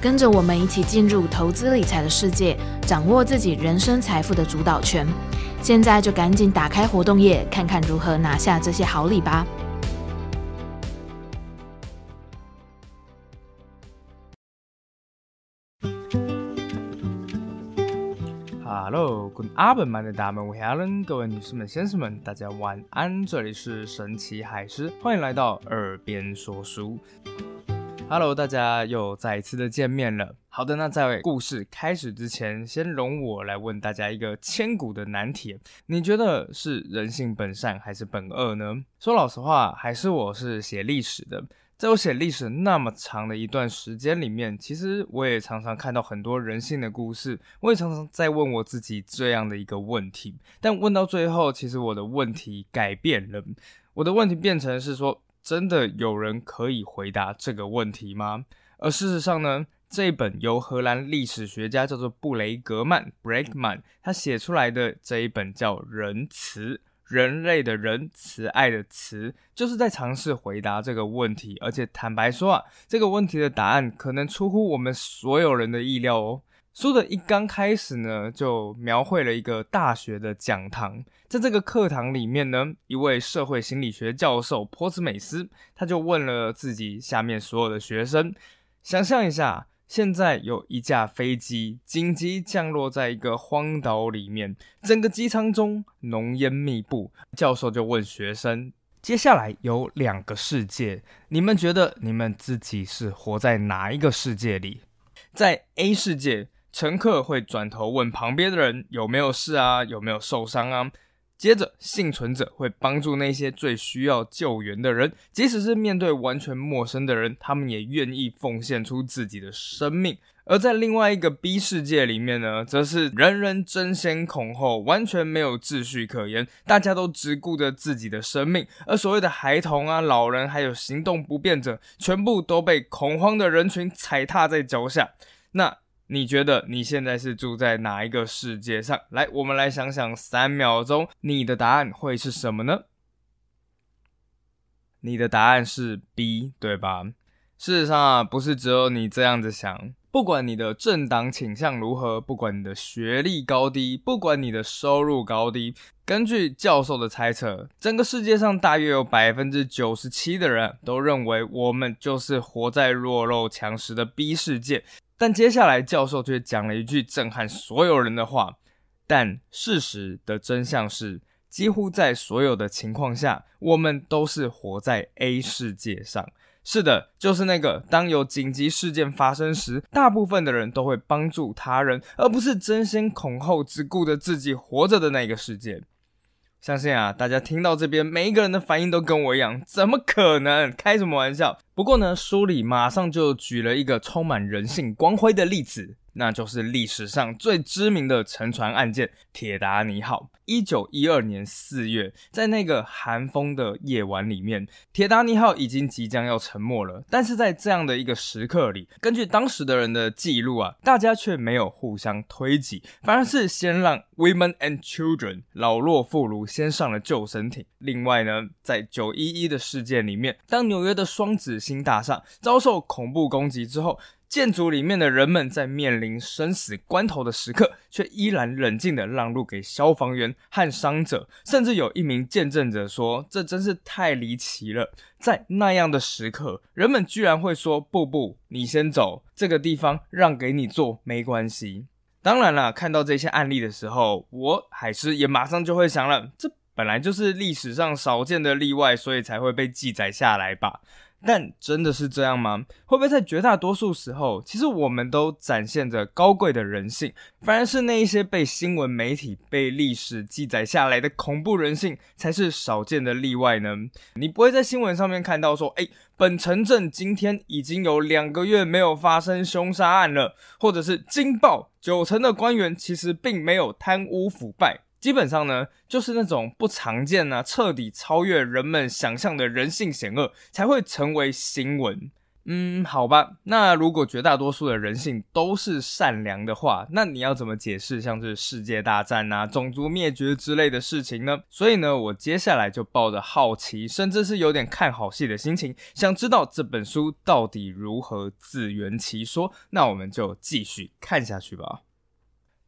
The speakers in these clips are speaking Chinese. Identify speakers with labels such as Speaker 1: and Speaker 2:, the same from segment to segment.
Speaker 1: 跟着我们一起进入投资理财的世界，掌握自己人生财富的主导权。现在就赶紧打开活动页，看看如何拿下这些好礼吧。
Speaker 2: Hello，Good afternoon，大家好，各位女士们、先生们，大家晚安。这里是神奇海狮，欢迎来到耳边说书。Hello，大家又再一次的见面了。好的，那在故事开始之前，先容我来问大家一个千古的难题：你觉得是人性本善还是本恶呢？说老实话，还是我是写历史的，在我写历史那么长的一段时间里面，其实我也常常看到很多人性的故事，我也常常在问我自己这样的一个问题。但问到最后，其实我的问题改变了，我的问题变成是说。真的有人可以回答这个问题吗？而事实上呢，这本由荷兰历史学家叫做布雷格曼 （Bregman） 他写出来的这一本叫《仁慈》，人类的人，慈爱的慈，就是在尝试回答这个问题。而且坦白说啊，这个问题的答案可能出乎我们所有人的意料哦。书的一刚开始呢，就描绘了一个大学的讲堂，在这个课堂里面呢，一位社会心理学教授波兹美斯，他就问了自己下面所有的学生：想象一下，现在有一架飞机紧急降落在一个荒岛里面，整个机舱中浓烟密布。教授就问学生：接下来有两个世界，你们觉得你们自己是活在哪一个世界里？在 A 世界。乘客会转头问旁边的人有没有事啊，有没有受伤啊？接着，幸存者会帮助那些最需要救援的人，即使是面对完全陌生的人，他们也愿意奉献出自己的生命。而在另外一个 B 世界里面呢，则是人人争先恐后，完全没有秩序可言，大家都只顾着自己的生命，而所谓的孩童啊、老人还有行动不便者，全部都被恐慌的人群踩踏在脚下。那。你觉得你现在是住在哪一个世界上？来，我们来想想，三秒钟，你的答案会是什么呢？你的答案是 B，对吧？事实上啊，不是只有你这样子想。不管你的政党倾向如何，不管你的学历高低，不管你的收入高低，根据教授的猜测，整个世界上大约有百分之九十七的人都认为我们就是活在弱肉强食的 B 世界。但接下来，教授却讲了一句震撼所有人的话。但事实的真相是，几乎在所有的情况下，我们都是活在 A 世界上。是的，就是那个当有紧急事件发生时，大部分的人都会帮助他人，而不是争先恐后只顾着自己活着的那个世界。相信啊，大家听到这边，每一个人的反应都跟我一样，怎么可能？开什么玩笑？不过呢，书里马上就举了一个充满人性光辉的例子。那就是历史上最知名的沉船案件“铁达尼号”。一九一二年四月，在那个寒风的夜晚里面，铁达尼号已经即将要沉没了。但是在这样的一个时刻里，根据当时的人的记录啊，大家却没有互相推挤，反而是先让 women and children 老弱妇孺先上了救生艇。另外呢，在九一一的事件里面，当纽约的双子星大厦遭受恐怖攻击之后，建筑里面的人们在面临生死关头的时刻，却依然冷静地让路给消防员和伤者。甚至有一名见证者说：“这真是太离奇了，在那样的时刻，人们居然会说‘不不，你先走，这个地方让给你坐，没关系’。”当然了，看到这些案例的时候，我海狮也马上就会想了：这本来就是历史上少见的例外，所以才会被记载下来吧。但真的是这样吗？会不会在绝大多数时候，其实我们都展现着高贵的人性，反而是那一些被新闻媒体、被历史记载下来的恐怖人性，才是少见的例外呢？你不会在新闻上面看到说，诶，本城镇今天已经有两个月没有发生凶杀案了，或者是惊爆九成的官员其实并没有贪污腐败。基本上呢，就是那种不常见啊，彻底超越人们想象的人性险恶，才会成为新闻。嗯，好吧，那如果绝大多数的人性都是善良的话，那你要怎么解释像是世界大战啊、种族灭绝之类的事情呢？所以呢，我接下来就抱着好奇，甚至是有点看好戏的心情，想知道这本书到底如何自圆其说。那我们就继续看下去吧。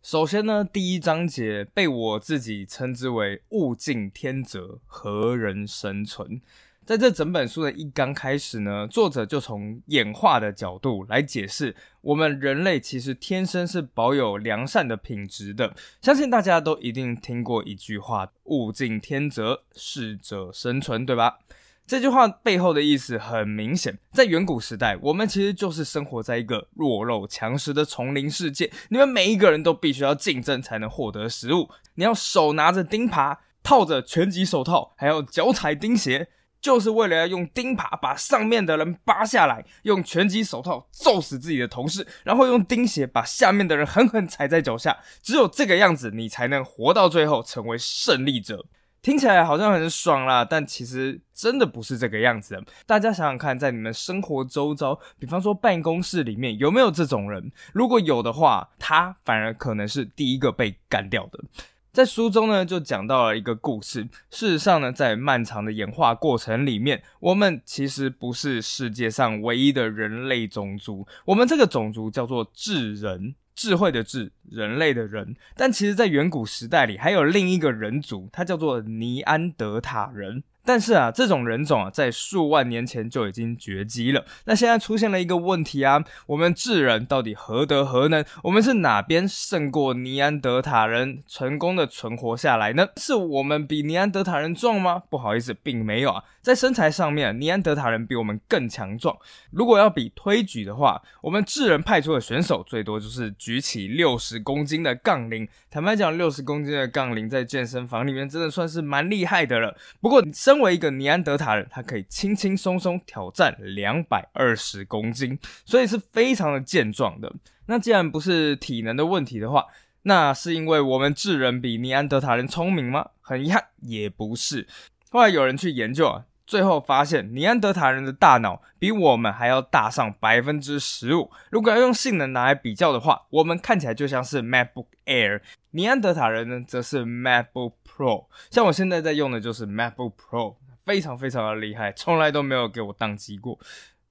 Speaker 2: 首先呢，第一章节被我自己称之为“物竞天择，何人生存”。在这整本书的一刚开始呢，作者就从演化的角度来解释，我们人类其实天生是保有良善的品质的。相信大家都一定听过一句话：“物竞天择，适者生存”，对吧？这句话背后的意思很明显，在远古时代，我们其实就是生活在一个弱肉强食的丛林世界。你们每一个人都必须要竞争才能获得食物。你要手拿着钉耙，套着拳击手套，还要脚踩钉鞋，就是为了要用钉耙把上面的人扒下来，用拳击手套揍死自己的同事，然后用钉鞋把下面的人狠狠踩在脚下。只有这个样子，你才能活到最后，成为胜利者。听起来好像很爽啦，但其实真的不是这个样子。大家想想看，在你们生活周遭，比方说办公室里面，有没有这种人？如果有的话，他反而可能是第一个被干掉的。在书中呢，就讲到了一个故事。事实上呢，在漫长的演化过程里面，我们其实不是世界上唯一的人类种族。我们这个种族叫做智人。智慧的智，人类的人，但其实，在远古时代里，还有另一个人族，它叫做尼安德塔人。但是啊，这种人种啊，在数万年前就已经绝迹了。那现在出现了一个问题啊，我们智人到底何德何能？我们是哪边胜过尼安德塔人，成功的存活下来呢？是我们比尼安德塔人壮吗？不好意思，并没有啊。在身材上面，尼安德塔人比我们更强壮。如果要比推举的话，我们智人派出的选手最多就是举起六十公斤的杠铃。坦白讲，六十公斤的杠铃在健身房里面真的算是蛮厉害的了。不过，身为一个尼安德塔人，他可以轻轻松松挑战两百二十公斤，所以是非常的健壮的。那既然不是体能的问题的话，那是因为我们智人比尼安德塔人聪明吗？很遗憾，也不是。后来有人去研究啊，最后发现尼安德塔人的大脑比我们还要大上百分之十五。如果要用性能拿来比较的话，我们看起来就像是 MacBook Air，尼安德塔人呢则是 MacBook。Pro，像我现在在用的就是 MacBook Pro，非常非常的厉害，从来都没有给我宕机过。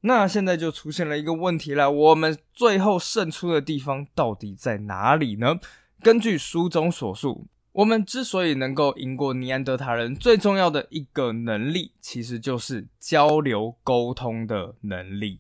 Speaker 2: 那现在就出现了一个问题了，我们最后胜出的地方到底在哪里呢？根据书中所述，我们之所以能够赢过尼安德塔人，最重要的一个能力，其实就是交流沟通的能力。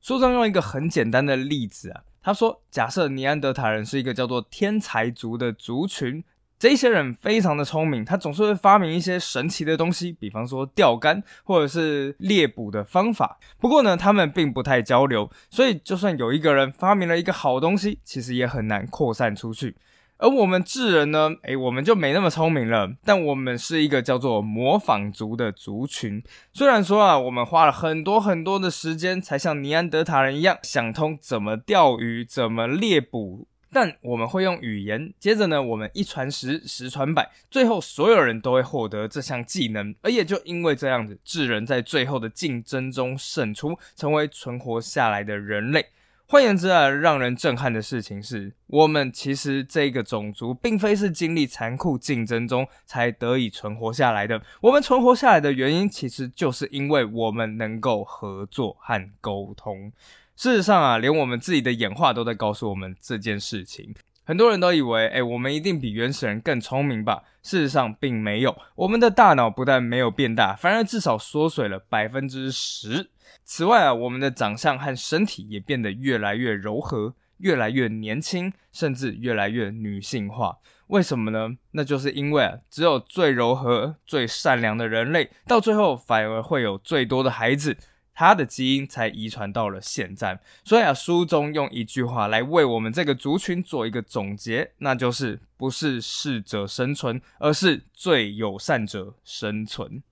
Speaker 2: 书中用一个很简单的例子啊，他说，假设尼安德塔人是一个叫做天才族的族群。这些人非常的聪明，他总是会发明一些神奇的东西，比方说钓竿或者是猎捕的方法。不过呢，他们并不太交流，所以就算有一个人发明了一个好东西，其实也很难扩散出去。而我们智人呢，诶，我们就没那么聪明了，但我们是一个叫做模仿族的族群。虽然说啊，我们花了很多很多的时间，才像尼安德塔人一样想通怎么钓鱼，怎么猎捕。但我们会用语言，接着呢，我们一传十，十传百，最后所有人都会获得这项技能。而也就因为这样子，智人在最后的竞争中胜出，成为存活下来的人类。换言之啊，让人震撼的事情是，我们其实这个种族并非是经历残酷竞争中才得以存活下来的。我们存活下来的原因，其实就是因为我们能够合作和沟通。事实上啊，连我们自己的演化都在告诉我们这件事情。很多人都以为，哎，我们一定比原始人更聪明吧？事实上并没有，我们的大脑不但没有变大，反而至少缩水了百分之十。此外啊，我们的长相和身体也变得越来越柔和，越来越年轻，甚至越来越女性化。为什么呢？那就是因为啊，只有最柔和、最善良的人类，到最后反而会有最多的孩子。他的基因才遗传到了现在，所以啊，书中用一句话来为我们这个族群做一个总结，那就是不是适者生存，而是最友善者生存。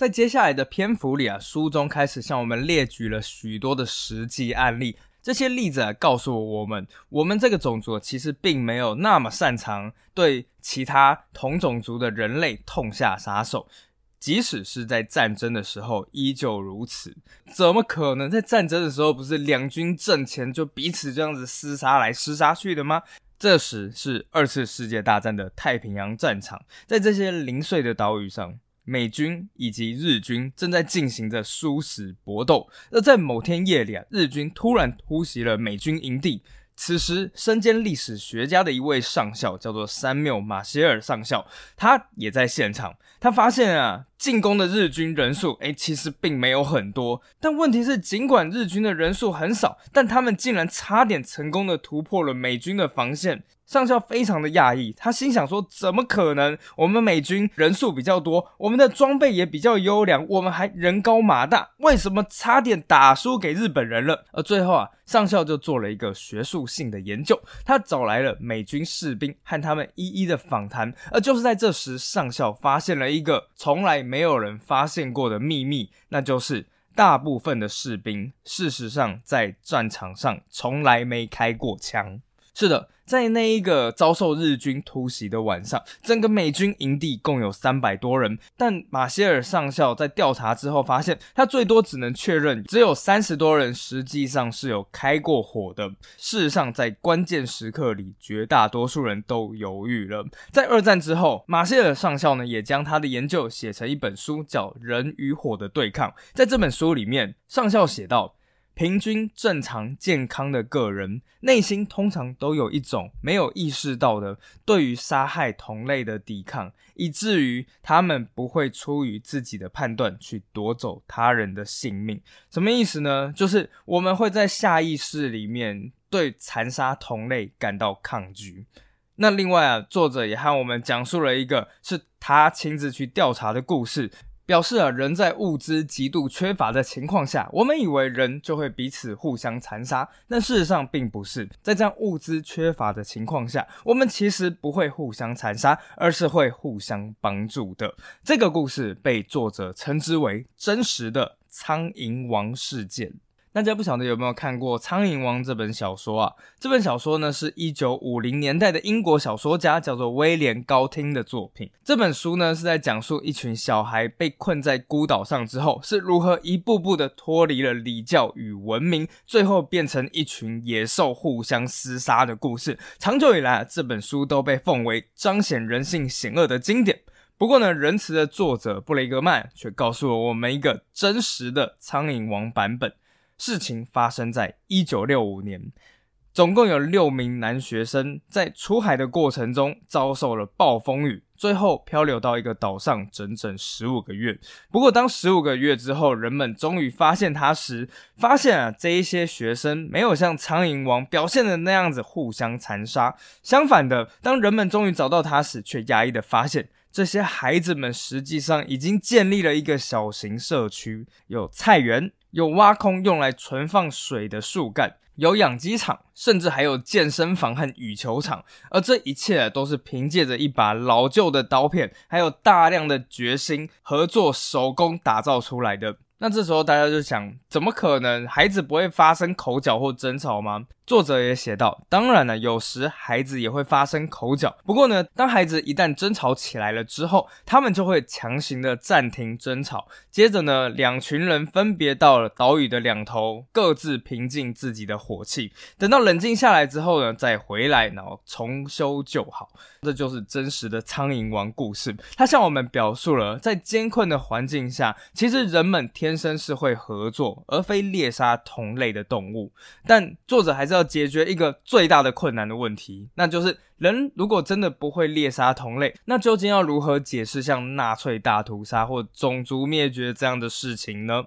Speaker 2: 在接下来的篇幅里啊，书中开始向我们列举了许多的实际案例，这些例子啊，告诉我们，我们这个种族其实并没有那么擅长对其他同种族的人类痛下杀手。即使是在战争的时候，依旧如此。怎么可能在战争的时候，不是两军阵前就彼此这样子厮杀来厮杀去的吗？这时是二次世界大战的太平洋战场，在这些零碎的岛屿上，美军以及日军正在进行着殊死搏斗。而在某天夜里啊，日军突然突袭了美军营地。此时，身兼历史学家的一位上校叫做山缪·马歇尔上校，他也在现场。他发现啊，进攻的日军人数，诶，其实并没有很多。但问题是，尽管日军的人数很少，但他们竟然差点成功的突破了美军的防线。上校非常的讶异，他心想说：“怎么可能？我们美军人数比较多，我们的装备也比较优良，我们还人高马大，为什么差点打输给日本人了？”而最后啊，上校就做了一个学术性的研究，他找来了美军士兵和他们一一的访谈。而就是在这时，上校发现了一个从来没有人发现过的秘密，那就是大部分的士兵事实上在战场上从来没开过枪。是的。在那一个遭受日军突袭的晚上，整个美军营地共有三百多人，但马歇尔上校在调查之后发现，他最多只能确认只有三十多人实际上是有开过火的。事实上，在关键时刻里，绝大多数人都犹豫了。在二战之后，马歇尔上校呢也将他的研究写成一本书，叫《人与火的对抗》。在这本书里面，上校写道。平均正常健康的个人内心通常都有一种没有意识到的对于杀害同类的抵抗，以至于他们不会出于自己的判断去夺走他人的性命。什么意思呢？就是我们会在下意识里面对残杀同类感到抗拒。那另外啊，作者也和我们讲述了一个是他亲自去调查的故事。表示啊，人在物资极度缺乏的情况下，我们以为人就会彼此互相残杀，但事实上并不是。在这样物资缺乏的情况下，我们其实不会互相残杀，而是会互相帮助的。这个故事被作者称之为真实的苍蝇王事件。大家不晓得有没有看过《苍蝇王》这本小说啊？这本小说呢，是一九五零年代的英国小说家叫做威廉·高汀的作品。这本书呢，是在讲述一群小孩被困在孤岛上之后，是如何一步步的脱离了礼教与文明，最后变成一群野兽互相厮杀的故事。长久以来，这本书都被奉为彰显人性险恶的经典。不过呢，仁慈的作者布雷格曼却告诉了我们一个真实的《苍蝇王》版本。事情发生在一九六五年，总共有六名男学生在出海的过程中遭受了暴风雨，最后漂流到一个岛上整整十五个月。不过，当十五个月之后，人们终于发现他时，发现啊，这一些学生没有像苍蝇王表现的那样子互相残杀。相反的，当人们终于找到他时，却压抑的发现，这些孩子们实际上已经建立了一个小型社区，有菜园。有挖空用来存放水的树干，有养鸡场，甚至还有健身房和羽球场。而这一切都是凭借着一把老旧的刀片，还有大量的决心、合作、手工打造出来的。那这时候大家就想，怎么可能孩子不会发生口角或争吵吗？作者也写道，当然了，有时孩子也会发生口角。不过呢，当孩子一旦争吵起来了之后，他们就会强行的暂停争吵。接着呢，两群人分别到了岛屿的两头，各自平静自己的火气。等到冷静下来之后呢，再回来，然后重修旧好。这就是真实的苍蝇王故事。它向我们表述了，在艰困的环境下，其实人们天生是会合作，而非猎杀同类的动物。但作者还是要解决一个最大的困难的问题，那就是人如果真的不会猎杀同类，那究竟要如何解释像纳粹大屠杀或种族灭绝这样的事情呢？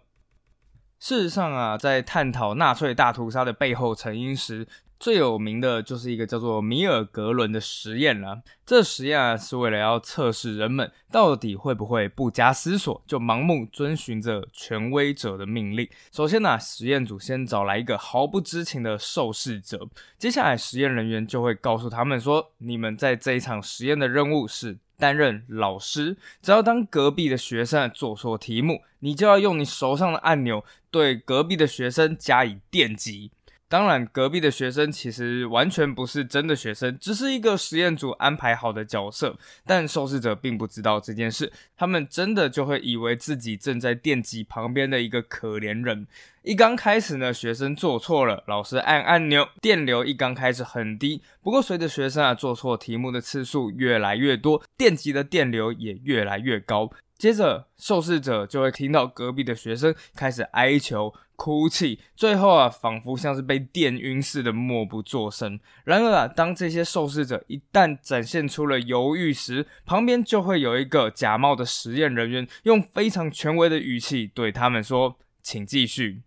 Speaker 2: 事实上啊，在探讨纳粹大屠杀的背后成因时，最有名的就是一个叫做米尔格伦的实验了。这实验啊，是为了要测试人们到底会不会不加思索就盲目遵循着权威者的命令。首先呢，实验组先找来一个毫不知情的受试者，接下来实验人员就会告诉他们说：“你们在这一场实验的任务是担任老师，只要当隔壁的学生做错题目，你就要用你手上的按钮对隔壁的学生加以电击。”当然，隔壁的学生其实完全不是真的学生，只是一个实验组安排好的角色。但受试者并不知道这件事，他们真的就会以为自己正在电击旁边的一个可怜人。一刚开始呢，学生做错了，老师按按钮，电流一刚开始很低。不过随着学生啊做错题目的次数越来越多，电极的电流也越来越高。接着，受试者就会听到隔壁的学生开始哀求、哭泣，最后啊，仿佛像是被电晕似的默不作声。然而啊，当这些受试者一旦展现出了犹豫时，旁边就会有一个假冒的实验人员，用非常权威的语气对他们说：“请继续，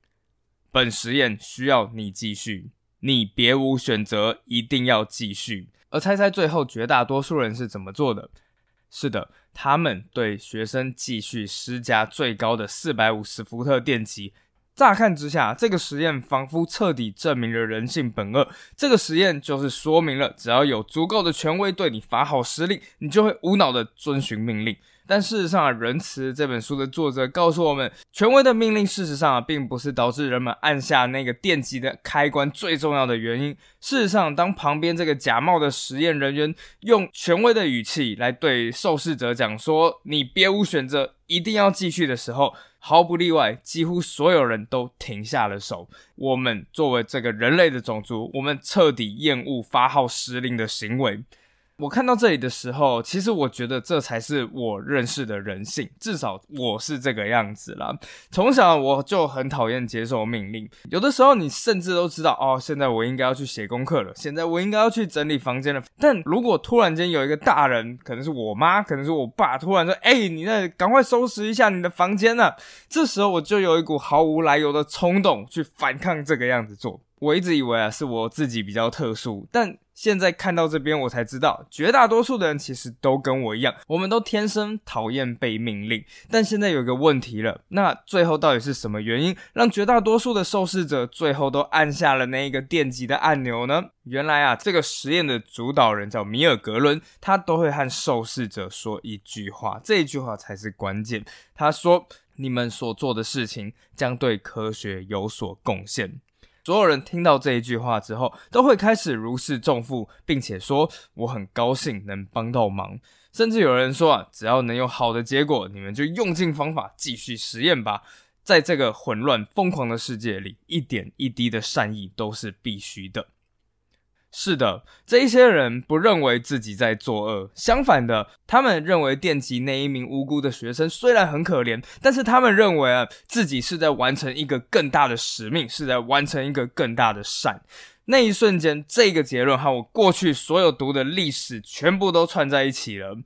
Speaker 2: 本实验需要你继续，你别无选择，一定要继续。”而猜猜最后绝大多数人是怎么做的？是的，他们对学生继续施加最高的四百五十伏特电击。乍看之下，这个实验仿佛彻底证明了人性本恶。这个实验就是说明了，只要有足够的权威对你发号施令，你就会无脑的遵循命令。但事实上，《仁慈》这本书的作者告诉我们，权威的命令事实上啊，并不是导致人们按下那个电击的开关最重要的原因。事实上，当旁边这个假冒的实验人员用权威的语气来对受试者讲说“你别无选择，一定要继续”的时候，毫不例外，几乎所有人都停下了手。我们作为这个人类的种族，我们彻底厌恶发号施令的行为。我看到这里的时候，其实我觉得这才是我认识的人性，至少我是这个样子啦。从小我就很讨厌接受命令，有的时候你甚至都知道，哦，现在我应该要去写功课了，现在我应该要去整理房间了。但如果突然间有一个大人，可能是我妈，可能是我爸，突然说，哎，你那赶快收拾一下你的房间啊，这时候我就有一股毫无来由的冲动去反抗这个样子做。我一直以为啊，是我自己比较特殊，但。现在看到这边，我才知道，绝大多数的人其实都跟我一样，我们都天生讨厌被命令。但现在有一个问题了，那最后到底是什么原因，让绝大多数的受试者最后都按下了那一个电击的按钮呢？原来啊，这个实验的主导人叫米尔格伦，他都会和受试者说一句话，这一句话才是关键。他说：“你们所做的事情将对科学有所贡献。”所有人听到这一句话之后，都会开始如释重负，并且说：“我很高兴能帮到忙。”甚至有人说：“啊，只要能有好的结果，你们就用尽方法继续实验吧。”在这个混乱疯狂的世界里，一点一滴的善意都是必须的。是的，这一些人不认为自己在作恶，相反的，他们认为电击那一名无辜的学生虽然很可怜，但是他们认为啊，自己是在完成一个更大的使命，是在完成一个更大的善。那一瞬间，这个结论和我过去所有读的历史全部都串在一起了。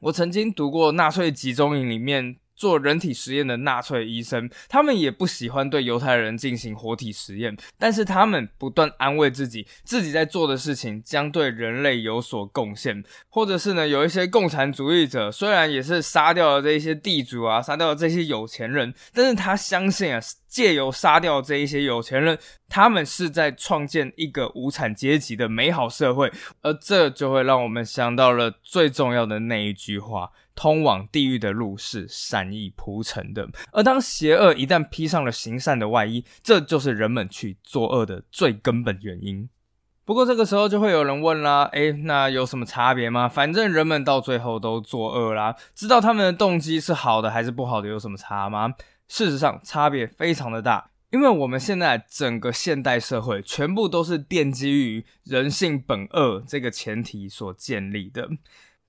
Speaker 2: 我曾经读过纳粹集中营里面。做人体实验的纳粹医生，他们也不喜欢对犹太人进行活体实验，但是他们不断安慰自己，自己在做的事情将对人类有所贡献。或者是呢，有一些共产主义者，虽然也是杀掉了这一些地主啊，杀掉了这些有钱人，但是他相信啊，借由杀掉这一些有钱人，他们是在创建一个无产阶级的美好社会，而这就会让我们想到了最重要的那一句话。通往地狱的路是善意铺成的，而当邪恶一旦披上了行善的外衣，这就是人们去作恶的最根本原因。不过这个时候就会有人问啦，诶，那有什么差别吗？反正人们到最后都作恶啦，知道他们的动机是好的还是不好的有什么差吗？事实上，差别非常的大，因为我们现在整个现代社会全部都是奠基于人性本恶这个前提所建立的。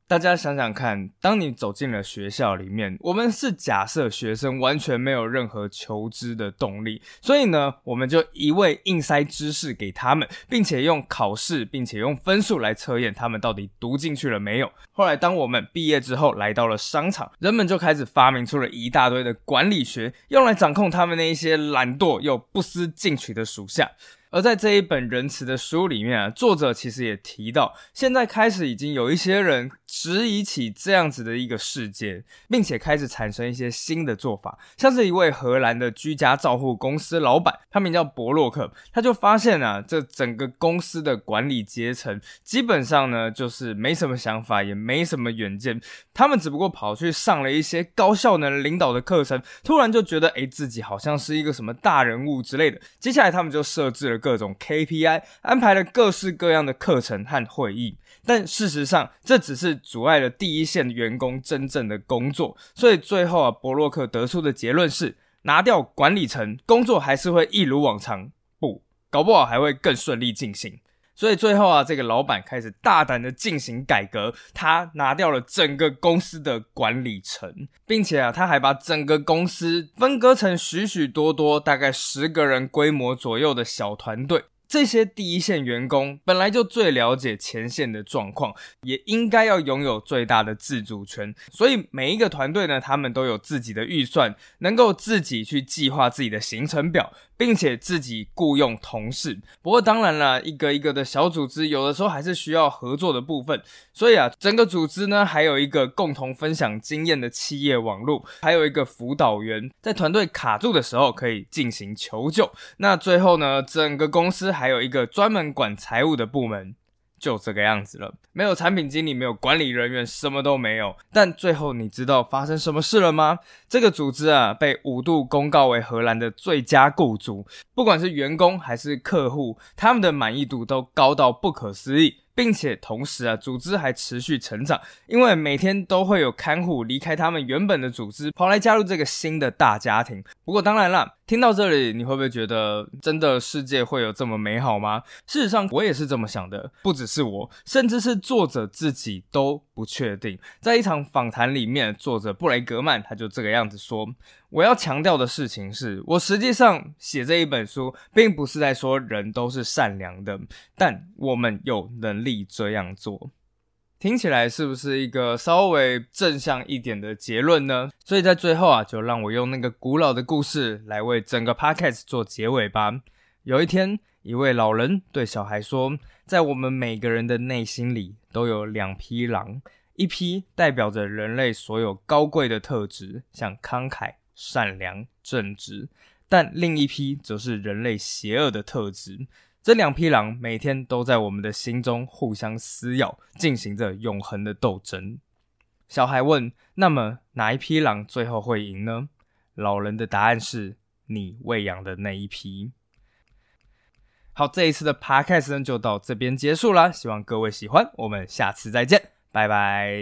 Speaker 2: 大家想想看，当你走进了学校里面，我们是假设学生完全没有任何求知的动力，所以呢，我们就一味硬塞知识给他们，并且用考试，并且用分数来测验他们到底读进去了没有。后来，当我们毕业之后来到了商场，人们就开始发明出了一大堆的管理学，用来掌控他们那一些懒惰又不思进取的属下。而在这一本仁慈的书里面啊，作者其实也提到，现在开始已经有一些人质疑起这样子的一个世界，并且开始产生一些新的做法，像是一位荷兰的居家照护公司老板，他名叫伯洛克，他就发现啊，这整个公司的管理阶层基本上呢，就是没什么想法，也没什么远见，他们只不过跑去上了一些高效能领导的课程，突然就觉得，诶，自己好像是一个什么大人物之类的，接下来他们就设置了。各种 KPI 安排了各式各样的课程和会议，但事实上这只是阻碍了第一线员工真正的工作。所以最后啊，伯洛克得出的结论是：拿掉管理层，工作还是会一如往常，不，搞不好还会更顺利进行。所以最后啊，这个老板开始大胆的进行改革，他拿掉了整个公司的管理层，并且啊，他还把整个公司分割成许许多多大概十个人规模左右的小团队。这些第一线员工本来就最了解前线的状况，也应该要拥有最大的自主权。所以每一个团队呢，他们都有自己的预算，能够自己去计划自己的行程表，并且自己雇佣同事。不过当然了，一个一个的小组织，有的时候还是需要合作的部分。所以啊，整个组织呢，还有一个共同分享经验的企业网络，还有一个辅导员，在团队卡住的时候可以进行求救。那最后呢，整个公司还有一个专门管财务的部门。就这个样子了，没有产品经理，没有管理人员，什么都没有。但最后你知道发生什么事了吗？这个组织啊，被五度公告为荷兰的最佳雇主，不管是员工还是客户，他们的满意度都高到不可思议。并且同时啊，组织还持续成长，因为每天都会有看护离开他们原本的组织，跑来加入这个新的大家庭。不过当然啦，听到这里，你会不会觉得真的世界会有这么美好吗？事实上，我也是这么想的，不只是我，甚至是作者自己都不确定。在一场访谈里面，作者布雷格曼他就这个样子说。我要强调的事情是，我实际上写这一本书，并不是在说人都是善良的，但我们有能力这样做。听起来是不是一个稍微正向一点的结论呢？所以在最后啊，就让我用那个古老的故事来为整个 podcast 做结尾吧。有一天，一位老人对小孩说：“在我们每个人的内心里，都有两匹狼，一匹代表着人类所有高贵的特质，像慷慨。”善良正直，但另一批则是人类邪恶的特质。这两匹狼每天都在我们的心中互相撕咬，进行着永恒的斗争。小孩问：“那么哪一匹狼最后会赢呢？”老人的答案是：“你喂养的那一批。”好，这一次的 Podcast 呢就到这边结束啦，希望各位喜欢，我们下次再见，拜拜。